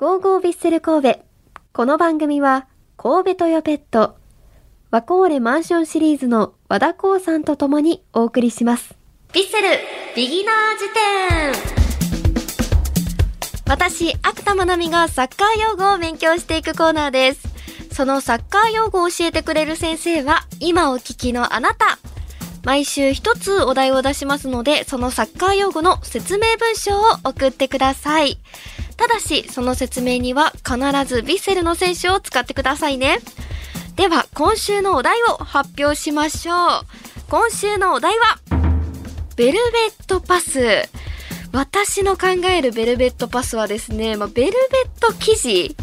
ゴーゴービッセル神戸。この番組は、神戸トヨペット、ワコーレマンションシリーズの和田光さんと共にお送りします。ビッセル、ビギナー辞典私、芥田まなみがサッカー用語を勉強していくコーナーです。そのサッカー用語を教えてくれる先生は、今お聞きのあなた。毎週一つお題を出しますので、そのサッカー用語の説明文章を送ってください。ただし、その説明には必ずヴィッセルの選手を使ってくださいね。では、今週のお題を発表しましょう。今週のお題は、ベルベットパス。私の考えるベルベットパスはですね、まあ、ベルベット生地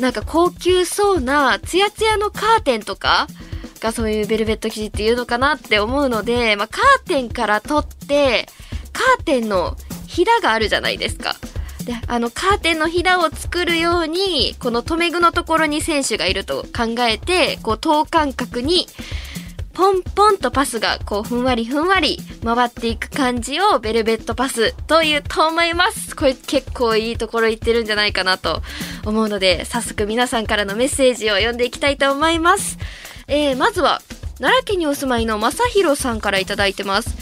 なんか高級そうなツヤツヤのカーテンとかがそういうベルベット生地っていうのかなって思うので、まあ、カーテンから取って、カーテンのひだがあるじゃないですか。で、あのカーテンのひだを作るように、この留め具のところに選手がいると考えて、こう等間隔にポンポンとパスがこうふんわりふんわり回っていく感じをベルベットパスというと思います。これ結構いいところ言ってるんじゃないかなと思うので、早速皆さんからのメッセージを読んでいきたいと思います。えー、まずは、奈良県にお住まいの正弘さんからいいてます。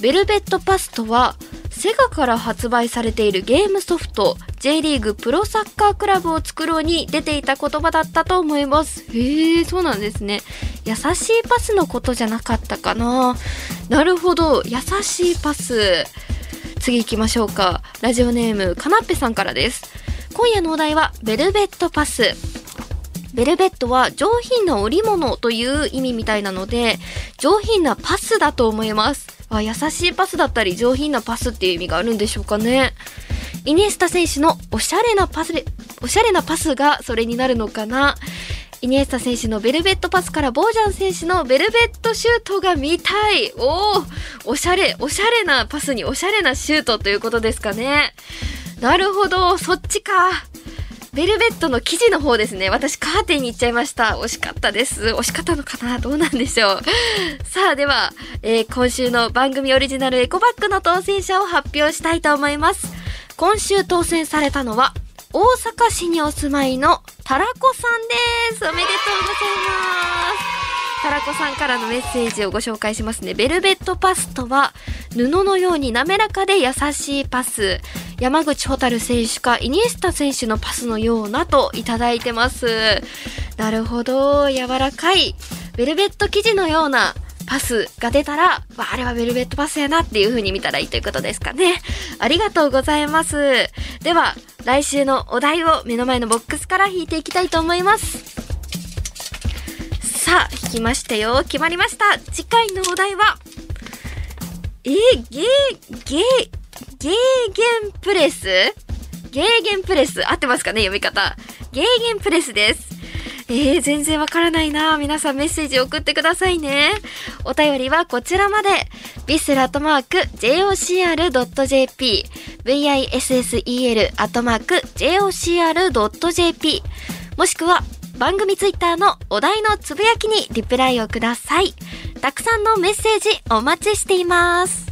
ベルベットパスとは、セガから発売されているゲームソフト J リーグプロサッカークラブを作ろうに出ていた言葉だったと思います。へえ、そうなんですね。優しいパスのことじゃなかったかな。なるほど、優しいパス。次行きましょうか。ラジオネーム、かなっぺさんからです。今夜のお題は、ベルベットパス。ベルベットは上品な織物という意味みたいなので、上品なパスだと思います。あ優しいパスだったり上品なパスっていう意味があるんでしょうかね。イニエスタ選手のおしゃれなパス、おしゃれなパスがそれになるのかな。イニエスタ選手のベルベットパスからボージャン選手のベルベットシュートが見たい。おお、おしゃれ、おしゃれなパスにおしゃれなシュートということですかね。なるほど、そっちか。ベルベットの生地の方ですね。私カーテンに行っちゃいました。惜しかったです。惜しかったのかな？どうなんでしょう。さあ、では、えー今週の番組オリジナルエコバッグの当選者を発表したいと思います。今週当選されたのは、大阪市にお住まいのタラコさんです。おめでとうございます。タラコさんからのメッセージをご紹介しますね。ベルベットパスとは、布のように滑らかで優しいパス。山口蛍選手かイニエスタ選手のパスのようなといただいてます。なるほど、柔らかい。ベルベット生地のようなパスが出たら、あれはベルベットパスやなっていう風に見たらいいということですかね。ありがとうございます。では、来週のお題を目の前のボックスから引いていきたいと思います。さあ、引きましたよ。決まりました。次回のお題は、えー、ゲー、ゲー、ゲーゲンプレスゲーゲンプレス合ってますかね読み方。ゲーゲンプレスです。えー、全然わからないな皆さんメッセージ送ってくださいね。お便りはこちらまで。ビスラットマーク jocr.jp vissel アットマーク jocr.jp もしくは番組ツイッターのお題のつぶやきにリプライをください。たくさんのメッセージお待ちしています。